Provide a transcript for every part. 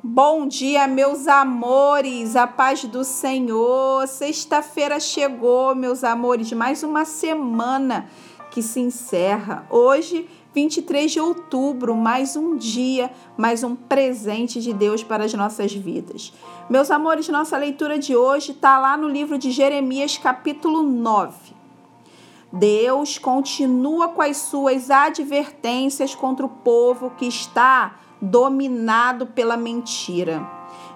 Bom dia, meus amores, a paz do Senhor. Sexta-feira chegou, meus amores, mais uma semana que se encerra. Hoje, 23 de outubro, mais um dia, mais um presente de Deus para as nossas vidas. Meus amores, nossa leitura de hoje está lá no livro de Jeremias, capítulo 9. Deus continua com as suas advertências contra o povo que está dominado pela mentira.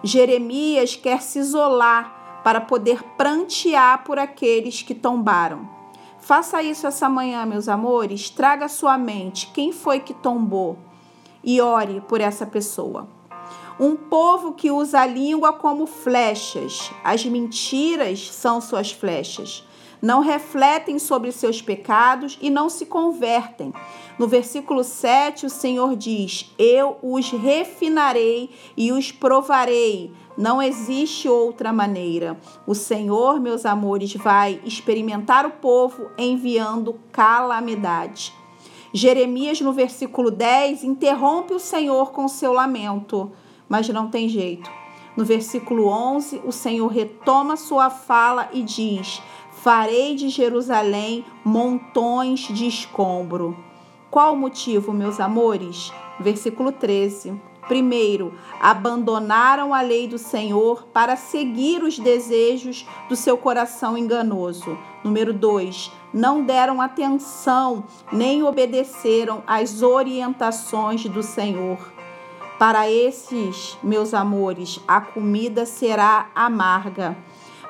Jeremias quer se isolar para poder prantear por aqueles que tombaram. Faça isso essa manhã, meus amores. Traga sua mente quem foi que tombou e ore por essa pessoa. Um povo que usa a língua como flechas. As mentiras são suas flechas não refletem sobre seus pecados e não se convertem. No versículo 7, o Senhor diz: Eu os refinarei e os provarei. Não existe outra maneira. O Senhor, meus amores, vai experimentar o povo enviando calamidade. Jeremias, no versículo 10, interrompe o Senhor com seu lamento, mas não tem jeito. No versículo 11, o Senhor retoma sua fala e diz: Farei de Jerusalém montões de escombro. Qual o motivo, meus amores? Versículo 13. Primeiro, abandonaram a lei do Senhor para seguir os desejos do seu coração enganoso. Número 2, não deram atenção nem obedeceram às orientações do Senhor. Para esses, meus amores, a comida será amarga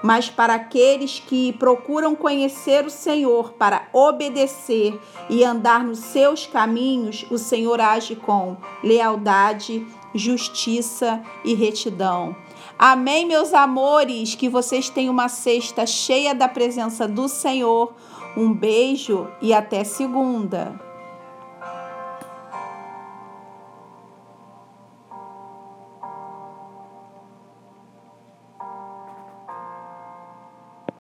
mas para aqueles que procuram conhecer o Senhor para obedecer e andar nos seus caminhos, o Senhor age com lealdade, justiça e retidão. Amém, meus amores, que vocês tenham uma sexta cheia da presença do Senhor. Um beijo e até segunda.